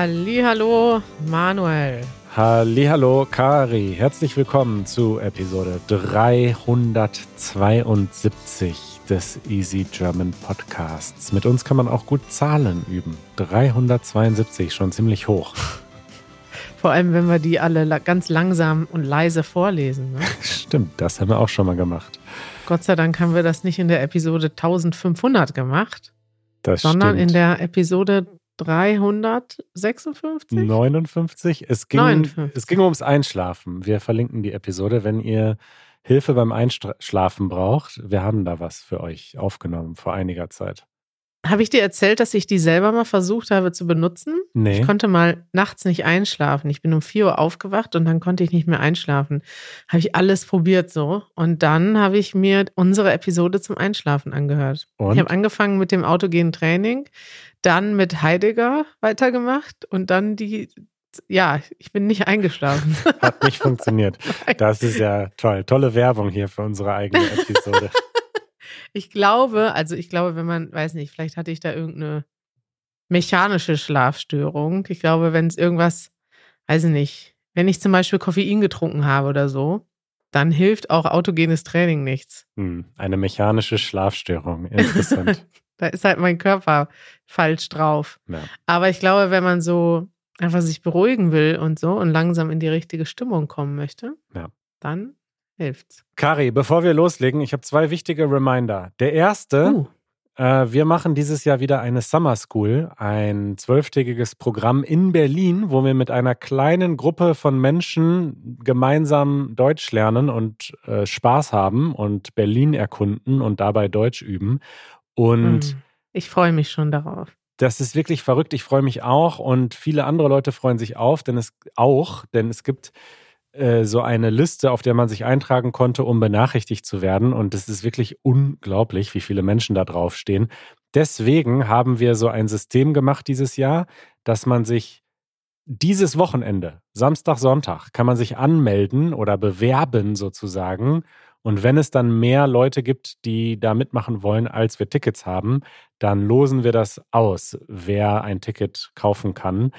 Hallo, Manuel. Hallo, Kari. Herzlich willkommen zu Episode 372 des Easy German Podcasts. Mit uns kann man auch gut Zahlen üben. 372, schon ziemlich hoch. Vor allem, wenn wir die alle ganz langsam und leise vorlesen. Ne? Stimmt, das haben wir auch schon mal gemacht. Gott sei Dank haben wir das nicht in der Episode 1500 gemacht, das sondern stimmt. in der Episode 356? 59. Es ging, 59. es ging ums Einschlafen. Wir verlinken die Episode, wenn ihr Hilfe beim Einschlafen braucht. Wir haben da was für euch aufgenommen vor einiger Zeit. Habe ich dir erzählt, dass ich die selber mal versucht habe zu benutzen? Nee. Ich konnte mal nachts nicht einschlafen. Ich bin um 4 Uhr aufgewacht und dann konnte ich nicht mehr einschlafen. Habe ich alles probiert so. Und dann habe ich mir unsere Episode zum Einschlafen angehört. Und? Ich habe angefangen mit dem autogenen Training, dann mit Heidegger weitergemacht und dann die, ja, ich bin nicht eingeschlafen. Hat nicht funktioniert. Das ist ja toll. Tolle Werbung hier für unsere eigene Episode. Ich glaube, also ich glaube, wenn man, weiß nicht, vielleicht hatte ich da irgendeine mechanische Schlafstörung. Ich glaube, wenn es irgendwas, weiß ich nicht, wenn ich zum Beispiel Koffein getrunken habe oder so, dann hilft auch autogenes Training nichts. Hm, eine mechanische Schlafstörung. Interessant. Da ist halt mein Körper falsch drauf. ja. Aber ich glaube, wenn man so einfach sich beruhigen will und so und langsam in die richtige Stimmung kommen möchte, Ja. dann hilft's. Kari, bevor wir loslegen, ich habe zwei wichtige Reminder. Der erste, Uh, Äh, wir machen dieses Jahr wieder eine Summer School, ein zwölftägiges Programm in Berlin, wo wir mit einer kleinen Gruppe von Menschen gemeinsam Deutsch lernen und äh, Spaß haben und Berlin erkunden und dabei Deutsch üben. Und mm. ich freue mich schon darauf. das ist wirklich verrückt. Ich freue mich auch und viele andere Leute freuen sich auf, denn es auch, denn es gibt äh, so eine Liste, auf der man sich eintragen konnte, um benachrichtigt zu werden. Und es ist wirklich unglaublich, wie viele Menschen da draufstehen. Deswegen haben wir so ein System gemacht dieses Jahr, dass man sich dieses Wochenende, Samstag, Sonntag, kann man sich anmelden oder bewerben sozusagen. Und wenn es dann mehr Leute gibt, die da mitmachen wollen, als wir Tickets haben, dann losen wir das aus, wer ein Ticket kaufen kann.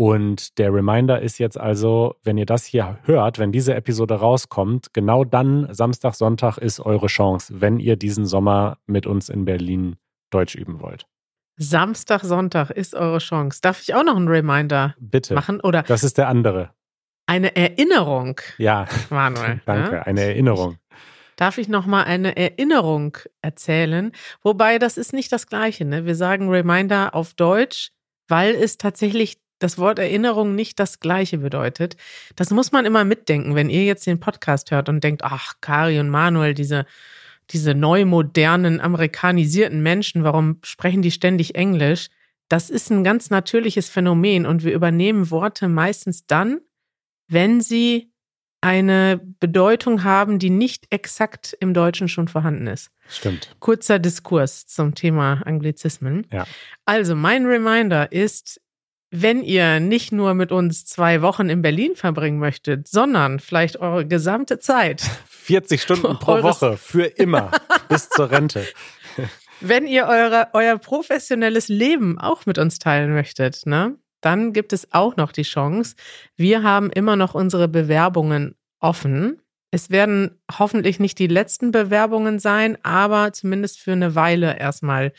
Und der Reminder ist jetzt also, wenn ihr das hier hört, wenn diese Episode rauskommt, genau dann, Samstag, Sonntag, ist eure Chance, wenn ihr diesen Sommer mit uns in Berlin Deutsch üben wollt. Samstag, Sonntag ist eure Chance. Darf ich auch noch einen Reminder Bitte. machen oder Das ist der andere. eine Erinnerung, Ja, Manuel? danke. Ja? Eine Erinnerung. Darf ich noch mal eine Erinnerung erzählen? Wobei das ist nicht das Gleiche. Ne? Wir sagen Reminder auf Deutsch, weil es tatsächlich das Wort Erinnerung nicht das Gleiche bedeutet. Das muss man immer mitdenken, wenn ihr jetzt den Podcast hört und denkt, ach, Kari und Manuel, diese diese neu modernen amerikanisierten Menschen, warum sprechen die ständig Englisch? Das ist ein ganz natürliches Phänomen und wir übernehmen Worte meistens dann, wenn sie eine Bedeutung haben, die nicht exakt im Deutschen schon vorhanden ist. Stimmt. Kurzer Diskurs zum Thema Anglizismen. Ja. Also mein Reminder ist, wenn ihr nicht nur mit uns zwei Wochen in Berlin verbringen möchtet, sondern vielleicht eure gesamte Zeit 40 Stunden pro Woche für immer bis zur Rente. Wenn ihr eure, euer professionelles Leben auch mit uns teilen möchtet, ne, dann gibt es auch noch die Chance. Wir haben immer noch unsere Bewerbungen offen. Es werden hoffentlich nicht die letzten Bewerbungen sein, aber zumindest für eine Weile erstmal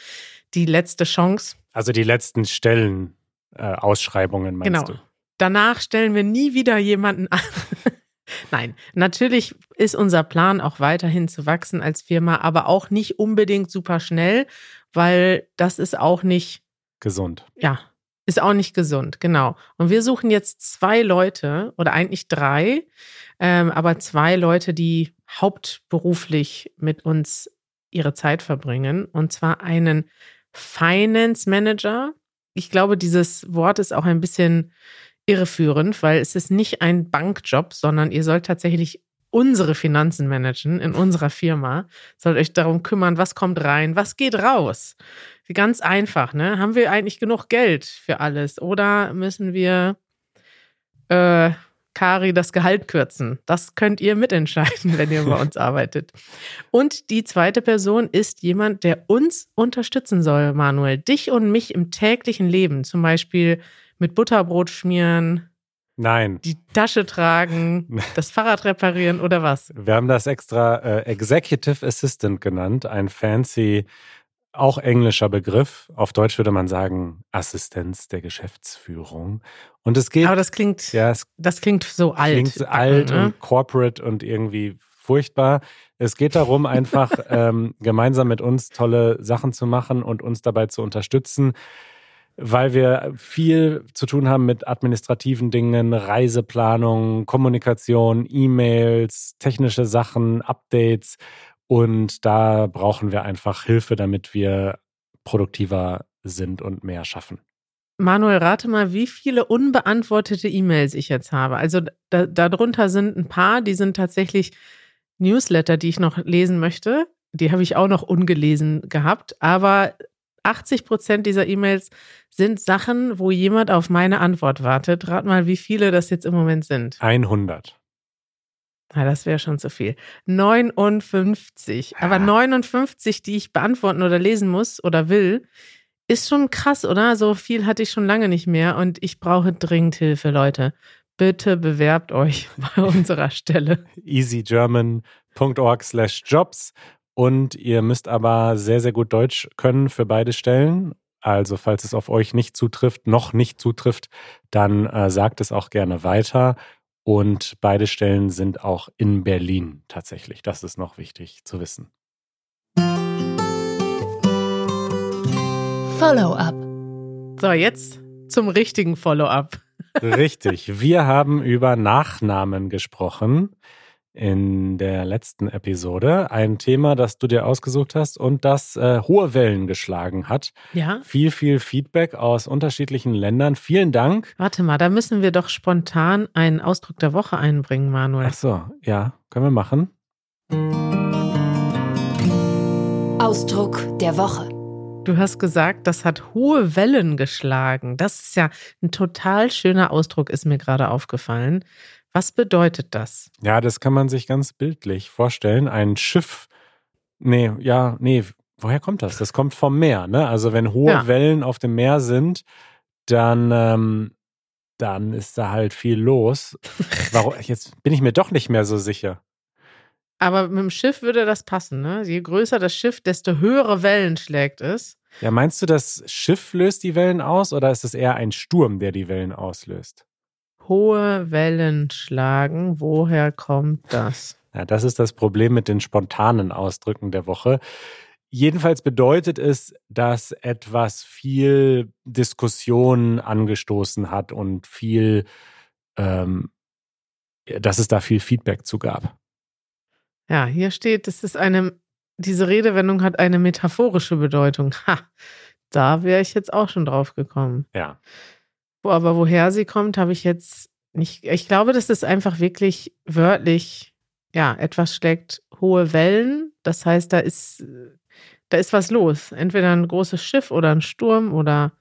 die letzte Chance. Also die letzten Stellen, äh, Ausschreibungen meinst Genau. du? Danach stellen wir nie wieder jemanden an. Nein, natürlich ist unser Plan auch weiterhin zu wachsen als Firma, aber auch nicht unbedingt super schnell, weil das ist auch nicht Gesund. Ja, ist auch nicht gesund, genau. Und wir suchen jetzt zwei Leute oder eigentlich drei, ähm, aber zwei Leute, die hauptberuflich mit uns ihre Zeit verbringen. Und zwar einen Finance Manager. Ich glaube, dieses Wort ist auch ein bisschen irreführend, weil es ist nicht ein Bankjob, sondern ihr sollt tatsächlich unsere Finanzen managen in unserer Firma. Sollt euch darum kümmern, was kommt rein, was geht raus. Ganz einfach, ne? Haben wir eigentlich genug Geld für alles? Oder müssen wir, äh, Kari das Gehalt kürzen. Das könnt ihr mitentscheiden, wenn ihr bei uns arbeitet. Und die zweite Person ist jemand, der uns unterstützen soll, Manuel. Dich und mich im täglichen Leben. Zum Beispiel mit Butterbrot schmieren. Nein. Die Tasche tragen, das Fahrrad reparieren oder was? Wir haben das extra äh, Executive Assistant genannt, ein fancy auch englischer Begriff. Auf Deutsch würde man sagen Assistenz der Geschäftsführung. Und es geht. Aber das klingt, ja, es das klingt so alt. Klingt alt ne? und corporate und irgendwie furchtbar. Es geht darum, einfach ähm, gemeinsam mit uns tolle Sachen zu machen und uns dabei zu unterstützen, weil wir viel zu tun haben mit administrativen Dingen, Reiseplanung, Kommunikation, E-Mails, technische Sachen, Updates. Und da brauchen wir einfach Hilfe, damit wir produktiver sind und mehr schaffen. Manuel, rate mal, wie viele unbeantwortete E-Mails ich jetzt habe. Also da, darunter sind ein paar, die sind tatsächlich Newsletter, die ich noch lesen möchte. Die habe ich auch noch ungelesen gehabt. Aber 80 Prozent dieser E-Mails sind Sachen, wo jemand auf meine Antwort wartet. Rat mal, wie viele das jetzt im Moment sind. 100. Na, das wäre schon zu viel. 59. Aber 59, die ich beantworten oder lesen muss oder will, ist schon krass, oder? So viel hatte ich schon lange nicht mehr und ich brauche dringend Hilfe, Leute. Bitte bewerbt euch bei unserer Stelle. easygerman.org slash jobs und ihr müsst aber sehr, sehr gut Deutsch können für beide Stellen. Also falls es auf euch nicht zutrifft, noch nicht zutrifft, dann äh, sagt es auch gerne weiter. Und beide Stellen sind auch in Berlin tatsächlich. Das ist noch wichtig zu wissen. Follow-up. So, jetzt zum richtigen Follow-up. Richtig. Wir haben über Nachnamen gesprochen in der letzten Episode. Ein Thema, das du dir ausgesucht hast und das äh, hohe Wellen geschlagen hat. Ja. Viel, viel Feedback aus unterschiedlichen Ländern. Vielen Dank. Warte mal, da müssen wir doch spontan einen Ausdruck der Woche einbringen, Manuel. Ach so, ja, können wir machen. Ausdruck der Woche. Du hast gesagt, das hat hohe Wellen geschlagen. Das ist ja ein total schöner Ausdruck, ist mir gerade aufgefallen. Was bedeutet das? Ja, das kann man sich ganz bildlich vorstellen. Ein Schiff, nee, ja, nee, woher kommt das? Das kommt vom Meer, ne? Also wenn hohe ja. Wellen auf dem Meer sind, dann, ähm, dann ist da halt viel los. Warum, jetzt bin ich mir doch nicht mehr so sicher. Aber mit dem Schiff würde das passen, ne? Je größer das Schiff, desto höhere Wellen schlägt es. Ja, meinst du, das Schiff löst die Wellen aus oder ist es eher ein Sturm, der die Wellen auslöst? Hohe Wellen schlagen. Woher kommt das? Ja, das ist das Problem mit den spontanen Ausdrücken der Woche. Jedenfalls bedeutet es, dass etwas viel Diskussion angestoßen hat und viel, ähm, dass es da viel Feedback zu gab. Ja, hier steht, es ist eine, diese Redewendung hat eine metaphorische Bedeutung. Ha, da wäre ich jetzt auch schon drauf gekommen. Ja. Boah, aber woher sie kommt, habe ich jetzt nicht. Ich glaube, das ist einfach wirklich wörtlich, ja, etwas schlägt hohe Wellen. Das heißt, da ist, da ist was los. Entweder ein großes Schiff oder ein Sturm oder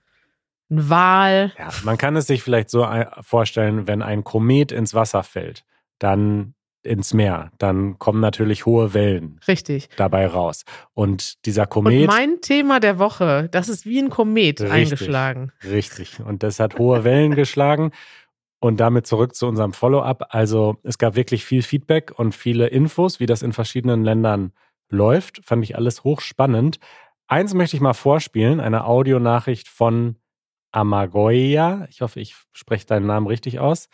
ein Wal. Ja, man kann es sich vielleicht so vorstellen, wenn ein Komet ins Wasser fällt, dann ins Meer, dann kommen natürlich hohe Wellen Richtig. dabei raus. Und dieser Komet. Und mein Thema der Woche, das ist wie ein Komet richtig, eingeschlagen. Richtig. Und das hat hohe Wellen geschlagen. Und damit zurück zu unserem Follow-up. Also es gab wirklich viel Feedback und viele Infos, wie das in verschiedenen Ländern läuft. Fand ich alles hochspannend. Eins möchte ich mal vorspielen, eine Audionachricht von Amagoya. Ich hoffe, ich spreche deinen Namen richtig aus.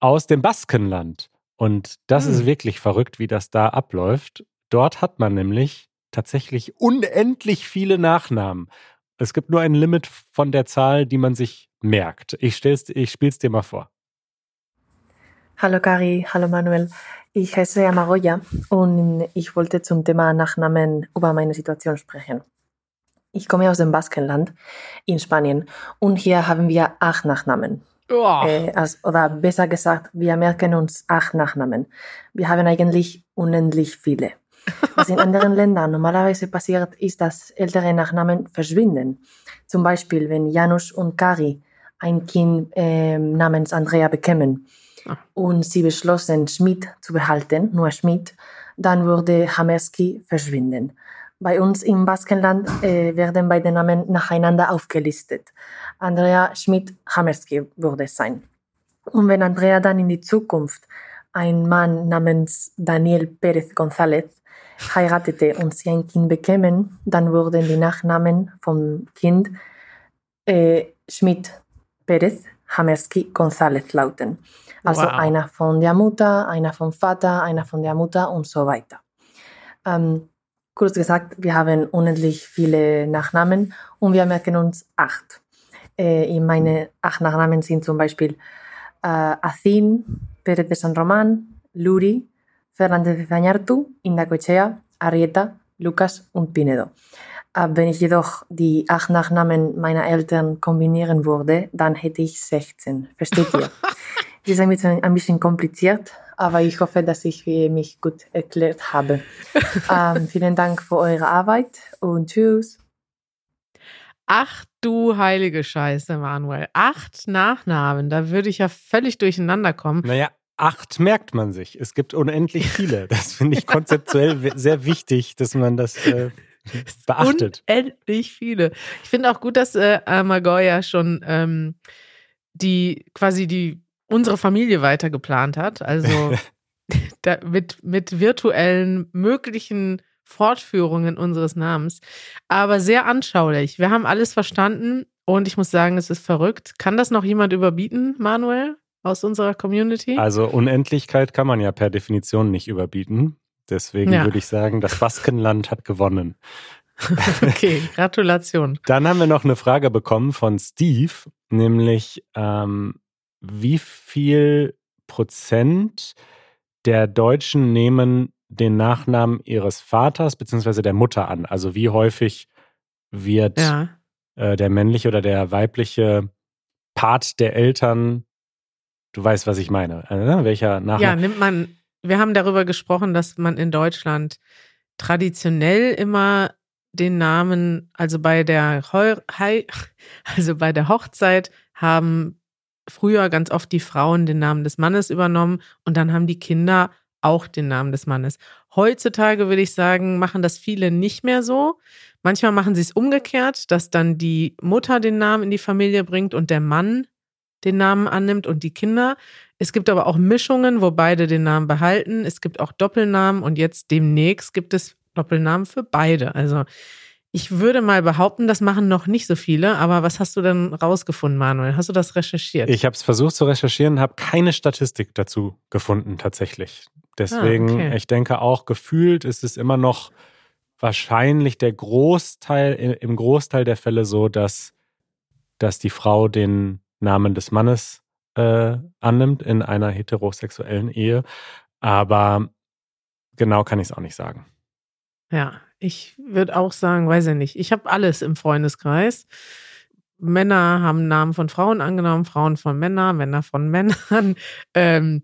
Aus dem Baskenland. Und das hm. ist wirklich verrückt, wie das da abläuft. Dort hat man nämlich tatsächlich unendlich viele Nachnamen. Es gibt nur ein Limit von der Zahl, die man sich merkt. Ich, stell's, ich spiel's dir mal vor. Hallo Kari, hallo Manuel. Ich heiße Amagoya und ich wollte zum Thema Nachnamen über meine Situation sprechen. Ich komme aus dem Baskenland in Spanien und hier haben wir acht Nachnamen. Oh. Äh, also, oder besser gesagt, wir merken uns acht Nachnamen. Wir haben eigentlich unendlich viele. Was in anderen Ländern normalerweise passiert, ist, dass ältere Nachnamen verschwinden. Zum Beispiel, wenn Janusz und Kari ein Kind äh, namens Andrea bekämen. ah. und sie beschlossen, Schmidt zu behalten, nur Schmidt, dann würde Hamerski verschwinden. Bei uns im Baskenland äh, werden beide Namen nacheinander aufgelistet. Andrea Schmidt-Hamerski würde es sein. Und wenn Andrea dann in die Zukunft einen Mann namens Daniel Pérez González heiratete und sie ein Kind bekämen, dann würden die Nachnamen vom Kind äh, Schmidt Pérez Hamerski González lauten. Also wow. einer von der Mutter, einer vom Vater, einer von der Mutter und so weiter. Ähm, kurz gesagt, wir haben unendlich viele Nachnamen und wir merken uns acht. Äh, meine acht Nachnamen sind zum Beispiel äh, Azin, Pérez de San Román, Luri, Fernández de Zañartu, Indacochea, Arrieta, Lucas und Pinedo. Äh, wenn ich jedoch die acht Nachnamen meiner Eltern kombinieren würde, dann hätte ich 16. Versteht ihr? Es ist ein bisschen, ein bisschen kompliziert, aber ich hoffe, dass ich mich gut erklärt habe. ähm, vielen Dank für eure Arbeit und tschüss. Ach du heilige Scheiße, Manuel. Acht Nachnamen, da würde ich ja völlig durcheinander kommen. Naja, acht merkt man sich. Es gibt unendlich viele. Das finde ich konzeptuell sehr wichtig, dass man das äh, beachtet. Unendlich viele. Ich finde auch gut, dass äh, Amagoya schon ähm, die quasi die unsere Familie weiter geplant hat. Also da, mit, mit virtuellen möglichen Fortführungen unseres Namens. Aber sehr anschaulich. Wir haben alles verstanden und ich muss sagen, es ist verrückt. Kann das noch jemand überbieten, Manuel, aus unserer Community? Also Unendlichkeit kann man ja per Definition nicht überbieten. Deswegen ja. würde ich sagen, das Baskenland hat gewonnen. okay, Gratulation. Dann haben wir noch eine Frage bekommen von Steve, nämlich ähm, wie viel Prozent der Deutschen nehmen den Nachnamen ihres Vaters bzw. der Mutter an? Also wie häufig wird ja. äh, der männliche oder der weibliche Part der Eltern, du weißt, was ich meine, äh, welcher Nachname? Ja, nimmt man, wir haben darüber gesprochen, dass man in Deutschland traditionell immer den Namen, also bei der Heu also bei der Hochzeit haben früher ganz oft die Frauen den Namen des Mannes übernommen und dann haben die Kinder auch den Namen des Mannes. Heutzutage würde ich sagen, machen das viele nicht mehr so. Manchmal machen sie es umgekehrt, dass dann die Mutter den Namen in die Familie bringt und der Mann den Namen annimmt und die Kinder. Es gibt aber auch Mischungen, wo beide den Namen behalten. Es gibt auch Doppelnamen und jetzt demnächst gibt es Doppelnamen für beide. Also ich würde mal behaupten, das machen noch nicht so viele, aber was hast du denn rausgefunden, Manuel? Hast du das recherchiert? Ich habe es versucht zu recherchieren, habe keine Statistik dazu gefunden tatsächlich. Deswegen, ah, okay. ich denke auch, gefühlt ist es immer noch wahrscheinlich der Großteil, im Großteil der Fälle so, dass, dass die Frau den Namen des Mannes äh, annimmt in einer heterosexuellen Ehe. Aber genau kann ich es auch nicht sagen. Ja, ich würde auch sagen, weiß ich nicht. Ich habe alles im Freundeskreis. Männer haben Namen von Frauen angenommen, Frauen von Männern, Männer von Männern. Ähm,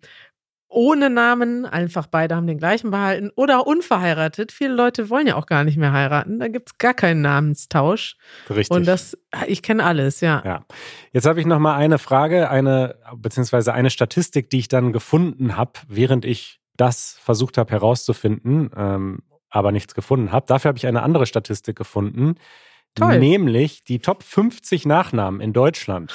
ohne Namen, einfach beide haben den gleichen behalten oder unverheiratet. Viele Leute wollen ja auch gar nicht mehr heiraten. Da gibt es gar keinen Namenstausch. Richtig. Und das, ich kenne alles, ja. Ja. Jetzt habe ich noch mal eine Frage, eine beziehungsweise eine Statistik, die ich dann gefunden habe, während ich das versucht habe herauszufinden. Ähm, aber nichts gefunden habe. Dafür habe ich eine andere Statistik gefunden. Toll. Nämlich die Top 50 Nachnamen in Deutschland.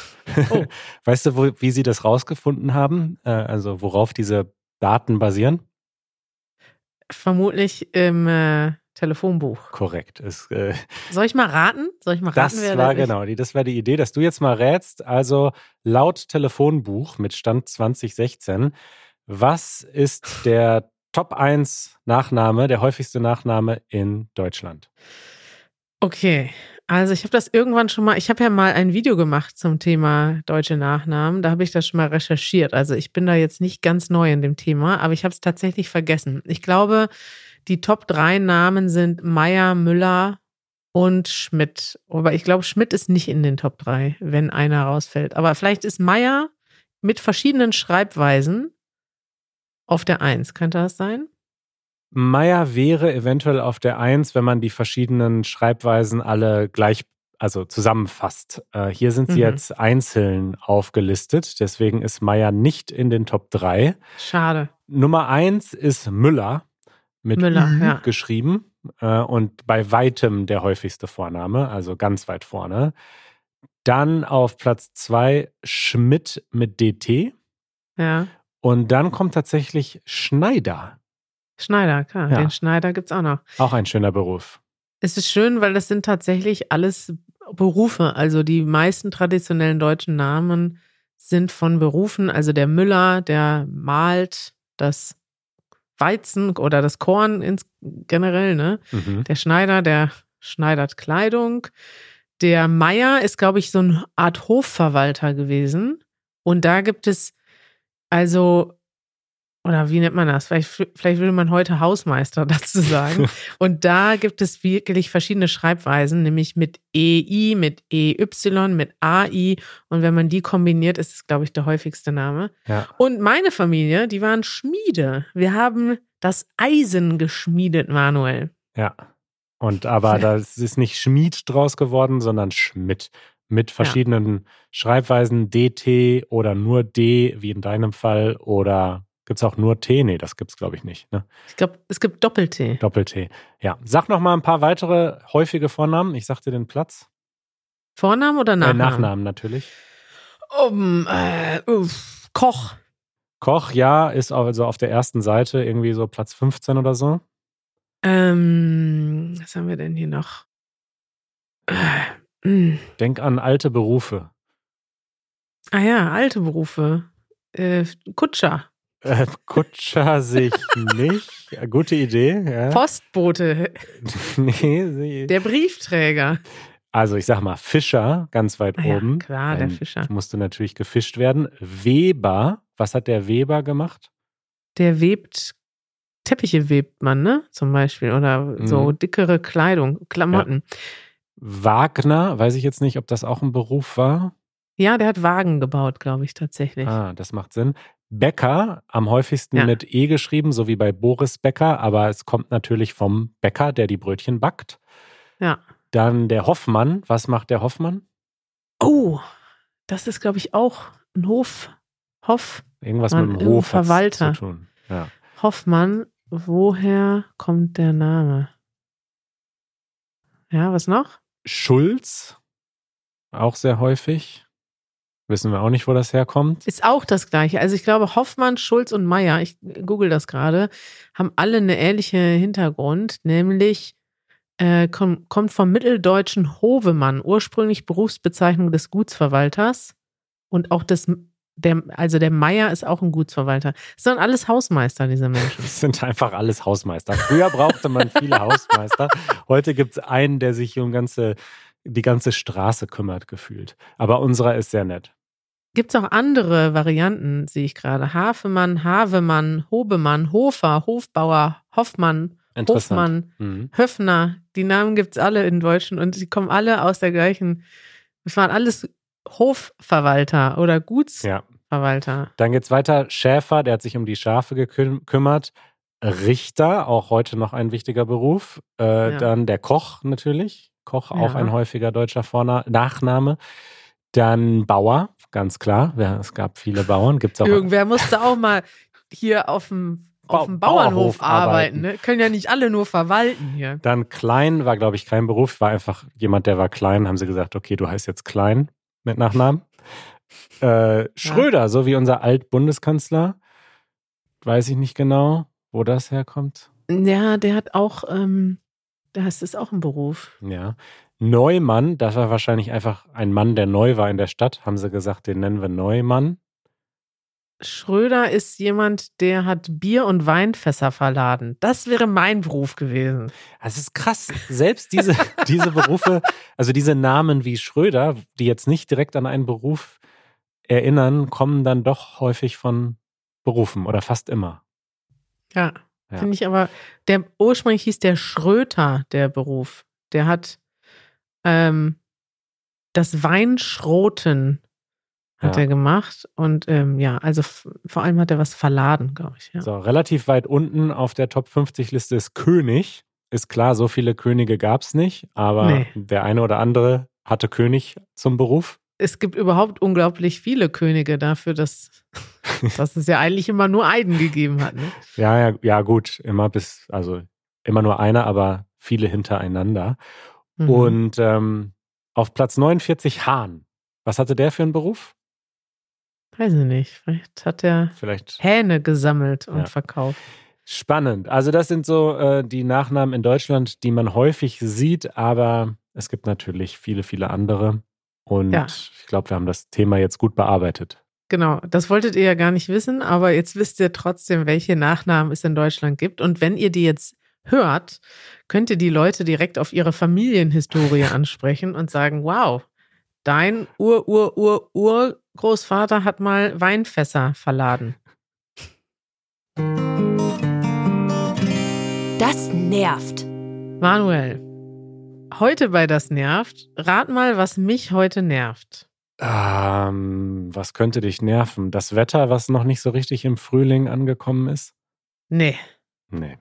Oh. weißt du, wo, wie sie das rausgefunden haben? Äh, also worauf diese Daten basieren? Vermutlich im äh, Telefonbuch. Korrekt. Es, äh, Soll ich mal raten? Soll ich mal raten? Das war genau, die, das war die Idee, dass du jetzt mal rätst. Also laut Telefonbuch mit Stand 2016, was ist der Top 1 Nachname, der häufigste Nachname in Deutschland. Okay, also ich habe das irgendwann schon mal, ich habe ja mal ein Video gemacht zum Thema deutsche Nachnamen, da habe ich das schon mal recherchiert. Also ich bin da jetzt nicht ganz neu in dem Thema, aber ich habe es tatsächlich vergessen. Ich glaube, die Top 3 Namen sind Meier, Müller und Schmidt. Aber ich glaube, Schmidt ist nicht in den Top 3, wenn einer rausfällt. Aber vielleicht ist Meier mit verschiedenen Schreibweisen auf der Eins. Könnte das sein? Meier wäre eventuell auf der Eins, wenn man die verschiedenen Schreibweisen alle gleich also zusammenfasst. Äh, hier sind sie Mhm. jetzt einzeln aufgelistet, deswegen ist Meyer nicht in den Top 3. Schade. Nummer 1 ist Müller mit Müller, ja. geschrieben äh, und bei weitem der häufigste Vorname, also ganz weit vorne. Dann auf Platz 2 Schmidt mit DT Ja. Und dann kommt tatsächlich Schneider, Schneider, klar. Ja. Den Schneider gibt's auch noch. auch ein schöner Beruf. Es ist schön, weil das sind tatsächlich alles Berufe. Also die meisten traditionellen deutschen Namen sind von Berufen. Also der Müller, der malt das Weizen oder das Korn ins generell, ne? Mhm. Der Schneider, der schneidert Kleidung. Der Meier ist, glaube ich, so eine Art Hofverwalter gewesen. Und da gibt es also, oder wie nennt man das? Vielleicht, vielleicht würde man heute Hausmeister dazu sagen. Und da gibt es wirklich verschiedene Schreibweisen, nämlich mit EI, mit EY, mit AI. Und wenn man die kombiniert, ist es, glaube ich, der häufigste Name. Ja. Und meine Familie, die waren Schmiede. Wir haben das Eisen geschmiedet, Manuel. Ja. Und aber das ist nicht Schmied draus geworden, sondern Schmidt. Mit verschiedenen Schreibweisen DT oder nur D, wie in deinem Fall, oder gibt es auch nur T? Nee, das gibt es, glaube ich, nicht. Ne? Ich glaube, es gibt Doppel-T. Doppel-T. Ja. Sag noch mal ein paar weitere häufige Vornamen. Ich sagte den Platz. Vornamen oder Äh, Nachnamen? Nachnamen natürlich. Um, äh, uff, Koch. Koch, ja, ist also auf der ersten Seite irgendwie so Platz 15 oder so. Ähm, was haben wir denn hier noch? Äh, mh. Denk an alte Berufe. ah ja, alte Berufe. Äh, Kutscher. Äh, Kutscher sehe ich nicht. Ja, Gute Idee. Ja. Postbote. nee, sehe Der Briefträger. Also ich sag mal Fischer, ganz weit Ah ja, oben. klar, der Fischer. Musste natürlich gefischt werden. Weber, was hat der Weber gemacht? Der webt, Teppiche webt man, ne? Zum Beispiel. Oder so Mhm. dickere Kleidung, Klamotten. Wagner, weiß ich jetzt nicht, ob das auch ein Beruf war. Ja, der hat Wagen gebaut, glaube ich, tatsächlich. Ah, das macht Sinn. Bäcker, am häufigsten Ja. mit E geschrieben, so wie bei Boris Bäcker, aber es kommt natürlich vom Bäcker, der die Brötchen backt. Ja. Dann der Hoffmann, was macht der Hoffmann? Oh, das ist, glaube ich, auch ein Hof. Hoff. Irgendwas Mann, mit dem Hof Verwalter. zu tun. Ja. Hoffmann, woher kommt der Name? Ja, was noch? Schulz, auch sehr häufig. Wissen wir auch nicht, wo das herkommt. Ist auch das gleiche. Also ich glaube, Hoffmann, Schulz und Meier, ich google das gerade, haben alle eine ähnliche Hintergrund, nämlich äh, komm, kommt vom mitteldeutschen Hovemann, ursprünglich Berufsbezeichnung des Gutsverwalters und auch des der, also der Meier ist auch ein Gutsverwalter. Das sind alles Hausmeister, diese Menschen. Das sind einfach alles Hausmeister. Früher brauchte man viele Hausmeister. Heute gibt es einen, der sich um ganze, die ganze Straße kümmert, gefühlt. Aber unserer ist sehr nett. Gibt es auch andere Varianten, sehe ich gerade. Hafemann, Havemann, Hobemann, Hofer, Hofbauer, Hoffmann. Hofmann, Mhm. Höfner. Die Namen gibt es alle in Deutschen und sie kommen alle aus der gleichen. Es waren alles Hofverwalter oder Ja. Gutsverwalter. Dann geht's weiter. Schäfer, der hat sich um die Schafe gekümmert. Richter, auch heute noch ein wichtiger Beruf. Äh, Ja. Dann der Koch natürlich. Koch, auch Ja. ein häufiger deutscher Vorna Nachname. Dann Bauer, ganz klar. Ja, es gab viele Bauern. Gibt's auch Irgendwer musste auch mal hier auf dem, auf dem Bauernhof arbeiten. arbeiten. Ne? Können ja nicht alle nur verwalten hier. Dann Klein war, glaube ich, kein Beruf, war einfach jemand, der war klein. Haben sie gesagt, okay, du heißt jetzt Klein mit Nachnamen. Äh, Schröder, so wie unser Altbundeskanzler. Weiß ich nicht genau, wo das herkommt. Ja, der hat auch, ähm, das ist auch ein Beruf. Ja. Neumann, das war wahrscheinlich einfach ein Mann, der neu war in der Stadt. Haben sie gesagt, den nennen wir Neumann. Schröder ist jemand, der hat Bier- und Weinfässer verladen. Das wäre mein Beruf gewesen. Das ist krass. Selbst diese, diese Berufe, also diese Namen wie Schröder, die jetzt nicht direkt an einen Beruf erinnern, kommen dann doch häufig von Berufen oder fast immer. Ja, Ja. finde ich aber, der ursprünglich hieß der Schröter, der Beruf. Der hat ähm, das Weinschroten hat Ja. er gemacht und ähm, ja, also vor allem hat er was verladen, glaube ich. Ja. So, relativ weit unten auf der Top 50 Liste ist König. Ist klar, so viele Könige gab es nicht, aber Nee. der eine oder andere hatte König zum Beruf? Es gibt überhaupt unglaublich viele Könige dafür, dass, dass es ja eigentlich immer nur einen gegeben hat. Ne? Ja, ja, ja, gut, immer bis, also immer nur einer, aber viele hintereinander. Mhm. Und ähm, auf Platz 49 Hahn. Was hatte der für einen Beruf? Weiß ich nicht. Vielleicht hat er Vielleicht. Hähne gesammelt und ja. verkauft. Spannend. Also das sind so äh, die Nachnamen in Deutschland, die man häufig sieht, aber es gibt natürlich viele, viele andere. Und ja. ich glaube, wir haben das Thema jetzt gut bearbeitet. Genau, das wolltet ihr ja gar nicht wissen, aber jetzt wisst ihr trotzdem, welche Nachnamen es in Deutschland gibt. Und wenn ihr die jetzt hört, könnt ihr die Leute direkt auf ihre Familienhistorie ansprechen und sagen, wow, dein Ur-Ur-Ur-Urgroßvater hat mal Weinfässer verladen. Das nervt. Manuel, heute bei Das nervt, rat mal, was mich heute nervt. Ähm, was könnte dich nerven? Das Wetter, was noch nicht so richtig im Frühling angekommen ist? Nee. Nee.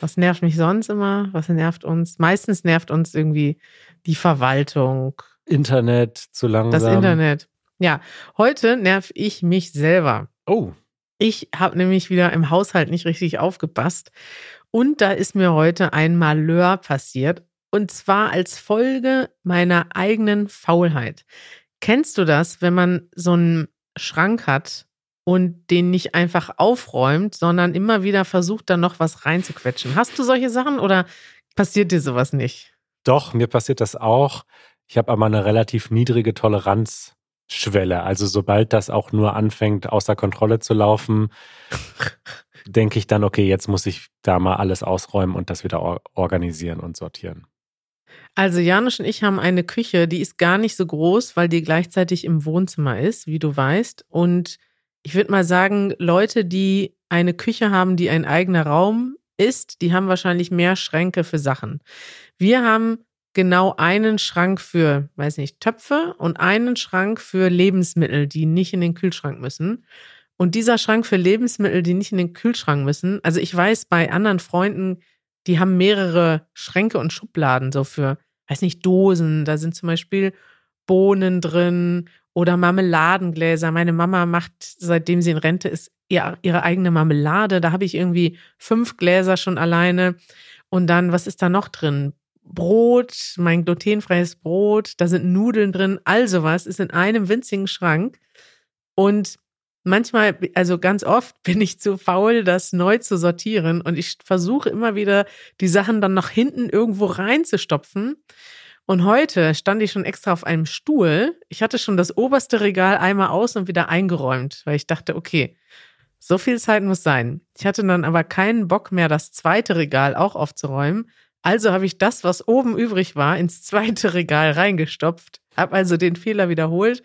Was nervt mich sonst immer? Was nervt uns? Meistens nervt uns irgendwie die Verwaltung. Internet zu langsam. Das Internet. Ja, heute nerv ich mich selber. Oh. Ich habe nämlich wieder im Haushalt nicht richtig aufgepasst. Und da ist mir heute ein Malheur passiert. Und zwar als Folge meiner eigenen Faulheit. Kennst du das, wenn man so einen Schrank hat und den nicht einfach aufräumt, sondern immer wieder versucht, da noch was reinzuquetschen. Hast du solche Sachen oder passiert dir sowas nicht? Doch, mir passiert das auch. Ich habe aber eine relativ niedrige Toleranzschwelle. Also sobald das auch nur anfängt, außer Kontrolle zu laufen, denke ich dann, okay, jetzt muss ich da mal alles ausräumen und das wieder organisieren und sortieren. Also Janusz und ich haben eine Küche, die ist gar nicht so groß, weil die gleichzeitig im Wohnzimmer ist, wie du weißt. Und ich würde mal sagen, Leute, die eine Küche haben, die ein eigener Raum ist, die haben wahrscheinlich mehr Schränke für Sachen. Wir haben genau einen Schrank für, weiß nicht, Töpfe und einen Schrank für Lebensmittel, die nicht in den Kühlschrank müssen. Und dieser Schrank für Lebensmittel, die nicht in den Kühlschrank müssen, also ich weiß bei anderen Freunden, die haben mehrere Schränke und Schubladen so für, weiß nicht, Dosen. Da sind zum Beispiel Bohnen drin oder Marmeladengläser. Meine Mama macht, seitdem sie in Rente ist, ihre eigene Marmelade. Da habe ich irgendwie fünf Gläser schon alleine. Und dann, was ist da noch drin? Brot, mein glutenfreies Brot, da sind Nudeln drin, all sowas ist in einem winzigen Schrank. Und manchmal, also ganz oft bin ich zu faul, das neu zu sortieren und ich versuche immer wieder, die Sachen dann noch hinten irgendwo reinzustopfen. Und heute stand ich schon extra auf einem Stuhl. Ich hatte schon das oberste Regal einmal aus und wieder eingeräumt, weil ich dachte, okay, so viel Zeit muss sein. Ich hatte dann aber keinen Bock mehr, das zweite Regal auch aufzuräumen. Also habe ich das, was oben übrig war, ins zweite Regal reingestopft, habe also den Fehler wiederholt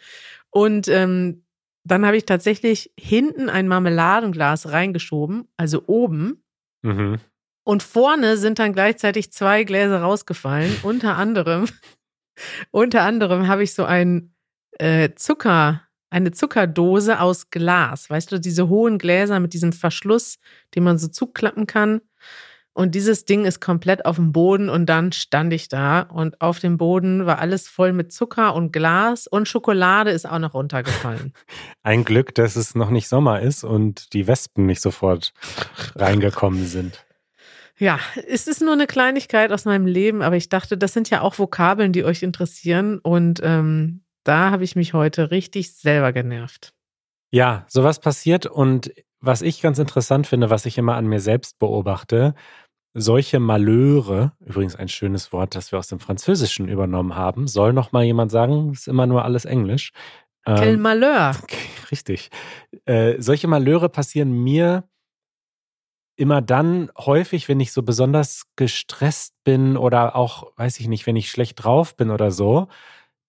und ähm, dann habe ich tatsächlich hinten ein Marmeladenglas reingeschoben, also oben. Mhm. Und vorne sind dann gleichzeitig zwei Gläser rausgefallen. Unter anderem, unter anderem habe ich so ein äh, Zucker, eine Zuckerdose aus Glas. Weißt du, diese hohen Gläser mit diesem Verschluss, den man so zuklappen kann. Und dieses Ding ist komplett auf dem Boden und dann stand ich da und auf dem Boden war alles voll mit Zucker und Glas und Schokolade ist auch noch runtergefallen. Ein Glück, dass es noch nicht Sommer ist und die Wespen nicht sofort reingekommen sind. Ja, es ist nur eine Kleinigkeit aus meinem Leben, aber ich dachte, das sind ja auch Vokabeln, die euch interessieren. Und ähm, da habe ich mich heute richtig selber genervt. Ja, sowas passiert. Und was ich ganz interessant finde, was ich immer an mir selbst beobachte, solche Malheure, übrigens ein schönes Wort, das wir aus dem Französischen übernommen haben, soll noch mal jemand sagen, ist immer nur alles Englisch. Quel ähm, Malheur. Richtig. Äh, solche Malheure passieren mir immer dann häufig, wenn ich so besonders gestresst bin oder auch, weiß ich nicht, wenn ich schlecht drauf bin oder so,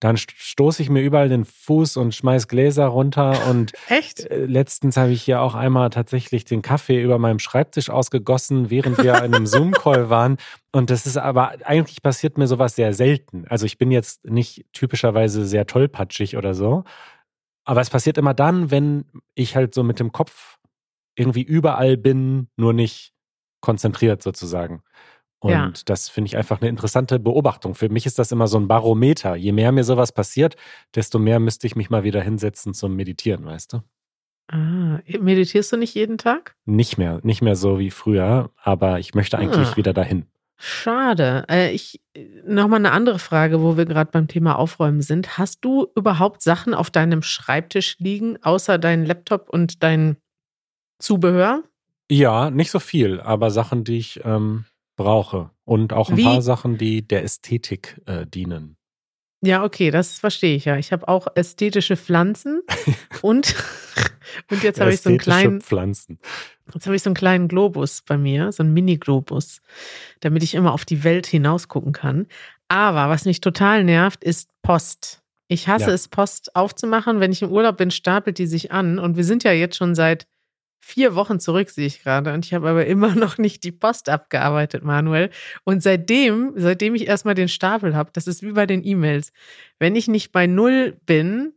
dann stoße ich mir überall den Fuß und schmeiß Gläser runter und Echt? Äh, letztens habe ich hier auch einmal tatsächlich den Kaffee über meinem Schreibtisch ausgegossen, während wir in einem Zoom-Call waren. Und das ist aber, eigentlich passiert mir sowas sehr selten. Also ich bin jetzt nicht typischerweise sehr tollpatschig oder so. Aber es passiert immer dann, wenn ich halt so mit dem Kopf irgendwie überall bin, nur nicht konzentriert sozusagen. Und Ja. das finde ich einfach eine interessante Beobachtung. Für mich ist das immer so ein Barometer. Je mehr mir sowas passiert, desto mehr müsste ich mich mal wieder hinsetzen zum Meditieren, weißt du? Ah, meditierst du nicht jeden Tag? Nicht mehr, nicht mehr so wie früher, aber ich möchte eigentlich Ah. wieder dahin. Schade. Äh, ich nochmal eine andere Frage, wo wir gerade beim Thema Aufräumen sind. Hast du überhaupt Sachen auf deinem Schreibtisch liegen, außer deinen Laptop und dein Zubehör? Ja, nicht so viel, aber Sachen, die ich ähm, brauche. Und auch ein Wie- paar Sachen, die der Ästhetik äh, dienen. Ja, okay, das verstehe ich ja. Ich habe auch ästhetische Pflanzen und, und jetzt habe ich so einen kleinen, Pflanzen. jetzt habe ich so einen kleinen Globus bei mir, so einen Mini-Globus, damit ich immer auf die Welt hinaus gucken kann. Aber was mich total nervt, ist Post. Ich hasse Ja. es, Post aufzumachen. Wenn ich im Urlaub bin, stapelt die sich an. Und wir sind ja jetzt schon seit vier Wochen zurück, sehe ich gerade. Und ich habe aber immer noch nicht die Post abgearbeitet, Manuel. Und seitdem, seitdem ich erstmal den Stapel habe, das ist wie bei den E-Mails. Wenn ich nicht bei Null bin,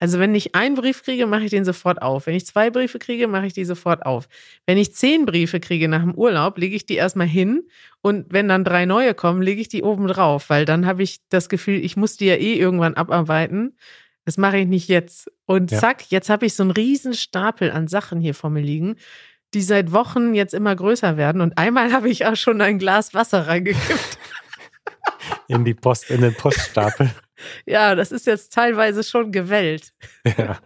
also wenn ich einen Brief kriege, mache ich den sofort auf. Wenn ich zwei Briefe kriege, mache ich die sofort auf. Wenn ich zehn Briefe kriege nach dem Urlaub, lege ich die erstmal hin. Und wenn dann drei neue kommen, lege ich die oben drauf, weil dann habe ich das Gefühl, ich muss die ja eh irgendwann abarbeiten. Das mache ich nicht jetzt. Und Ja. zack, jetzt habe ich so einen riesen Stapel an Sachen hier vor mir liegen, die seit Wochen jetzt immer größer werden. Und einmal habe ich auch schon ein Glas Wasser reingekippt. In die Post, in den Poststapel. Ja, das ist jetzt teilweise schon gewellt. ja.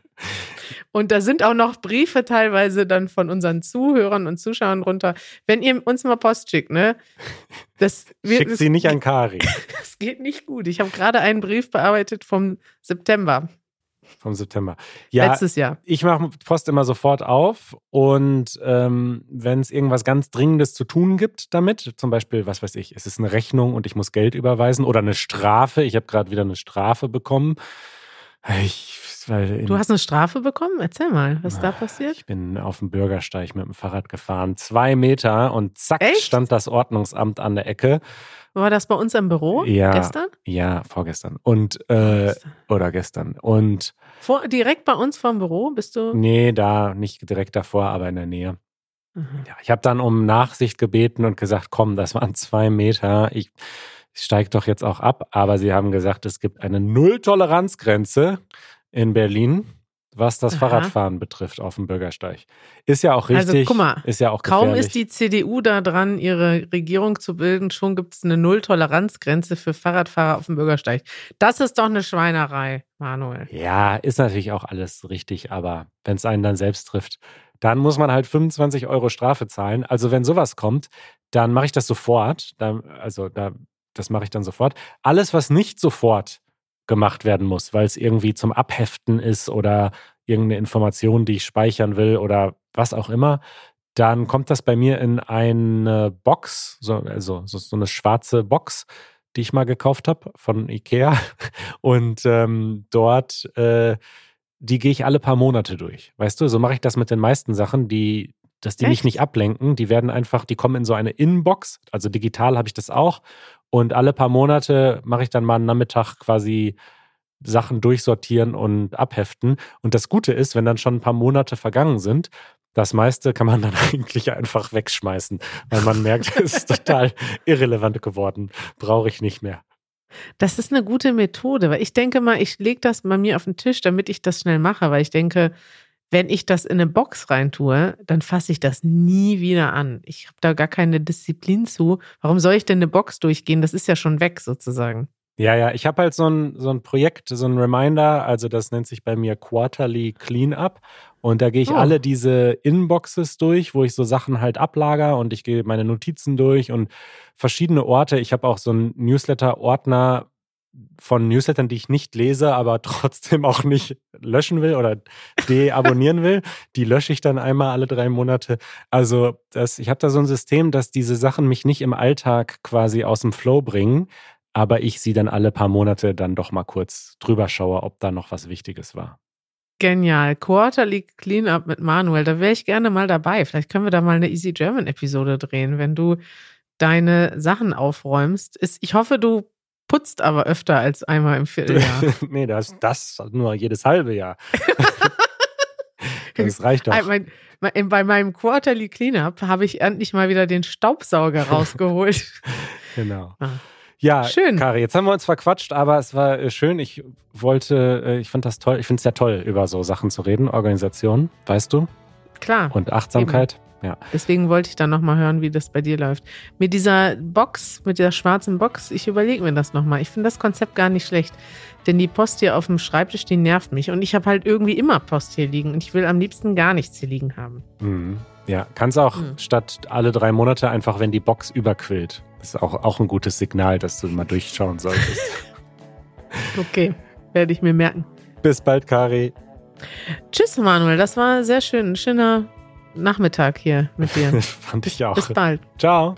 Und da sind auch noch Briefe teilweise dann von unseren Zuhörern und Zuschauern runter. Wenn ihr uns mal Post schickt, ne? Das, wir- Schickt das, sie nicht an Kari das geht nicht gut. Ich habe gerade einen Brief bearbeitet vom September vom September. Ja, letztes Jahr. ich mache Post immer sofort auf und ähm, wenn es irgendwas ganz Dringendes zu tun gibt damit, zum Beispiel, was weiß ich, es ist eine Rechnung und ich muss Geld überweisen oder eine Strafe, ich habe gerade wieder eine Strafe bekommen. Ich, Du hast eine Strafe bekommen? Erzähl mal, was da passiert? Ich bin auf dem Bürgersteig mit dem Fahrrad gefahren, zwei Meter und zack Echt? stand das Ordnungsamt an der Ecke. War das bei uns im Büro Ja. gestern? Ja, vorgestern und äh, Gestern. oder gestern und Vor, direkt bei uns vorm Büro bist du? nee, da nicht direkt davor, aber in der Nähe. Mhm. Ja, ich habe dann um Nachsicht gebeten und gesagt, komm, das waren zwei Meter. Ich, ich steige doch jetzt auch ab. Aber sie haben gesagt, es gibt eine Null-Toleranz-Grenze in Berlin, was das Aha. Fahrradfahren betrifft auf dem Bürgersteig. Ist ja auch Also, richtig. guck mal, ist ja auch Kaum ist die CDU da dran, ihre Regierung zu bilden, schon gibt es eine Null-Toleranz-Grenze für Fahrradfahrer auf dem Bürgersteig. Das ist doch eine Schweinerei, Manuel. Ja, ist natürlich auch alles richtig, aber wenn es einen dann selbst trifft, dann muss man halt 25 Euro Strafe zahlen. Also wenn sowas kommt, dann mache ich das sofort. Da, also da, das mache ich dann sofort. Alles, was nicht sofort gemacht werden muss, weil es irgendwie zum Abheften ist oder irgendeine Information, die ich speichern will oder was auch immer, dann kommt das bei mir in eine Box, so, also so, eine schwarze Box, die ich mal gekauft habe von Ikea. Und ähm, dort, äh, die gehe ich alle paar Monate durch. Weißt du, so mache ich das mit den meisten Sachen, die, dass die mich Echt? nicht ablenken. Die werden einfach, die kommen in so eine Inbox. Also digital habe ich das auch. Und alle paar Monate mache ich dann mal einen Nachmittag quasi Sachen durchsortieren und abheften. Und das Gute ist, wenn dann schon ein paar Monate vergangen sind, das meiste kann man dann eigentlich einfach wegschmeißen, weil man merkt, es ist total irrelevant geworden. Brauche ich nicht mehr. Das ist eine gute Methode, weil ich denke mal, ich lege das bei mir auf den Tisch, damit ich das schnell mache, weil ich denke, wenn ich das in eine Box reintue, dann fasse ich das nie wieder an. Ich habe da gar keine Disziplin zu. Warum soll ich denn eine Box durchgehen? Das ist ja schon weg sozusagen. Ja, ja, ich habe halt so ein, so ein Projekt, so ein Reminder, also das nennt sich bei mir Quarterly Cleanup. Und da gehe ich Oh. alle diese Inboxes durch, wo ich so Sachen halt ablager und ich gehe meine Notizen durch und verschiedene Orte. Ich habe auch so einen Newsletter-Ordner von Newslettern, die ich nicht lese, aber trotzdem auch nicht löschen will oder deabonnieren will. Die lösche ich dann einmal alle drei Monate. Also das, ich habe da so ein System, dass diese Sachen mich nicht im Alltag quasi aus dem Flow bringen, aber ich sie dann alle paar Monate dann doch mal kurz drüber schaue, ob da noch was Wichtiges war. Genial. Quarterly Cleanup mit Manuel. Da wäre ich gerne mal dabei. Vielleicht können wir da mal eine Easy German Episode drehen, wenn du deine Sachen aufräumst. Ich hoffe, du putzt aber öfter als einmal im Vierteljahr. nee, das, das nur jedes halbe Jahr. Das reicht doch. Mein, mein, bei meinem Quarterly Cleanup habe ich endlich mal wieder den Staubsauger rausgeholt. genau. Ah. Ja, Schön. Kari, jetzt haben wir uns verquatscht, aber es war äh, schön. Ich wollte, äh, ich fand das toll. Ich finde es ja toll, über so Sachen zu reden, Organisation, weißt du? Klar. Und Achtsamkeit. Ja. Deswegen wollte ich dann nochmal hören, wie das bei dir läuft. Mit dieser Box, mit der schwarzen Box, ich überlege mir das nochmal. Ich finde das Konzept gar nicht schlecht. Denn die Post hier auf dem Schreibtisch, die nervt mich. Und ich habe halt irgendwie immer Post hier liegen. Und ich will am liebsten gar nichts hier liegen haben. Mhm. Ja, kannst auch Mhm. statt alle drei Monate einfach, wenn die Box überquillt. Das ist auch, auch ein gutes Signal, dass du mal durchschauen solltest. Okay, werde ich mir merken. Bis bald, Kari. Tschüss, Manuel. Das war sehr schön. Ein schöner Nachmittag hier mit dir. Fand ich auch. Bis bald. Ciao.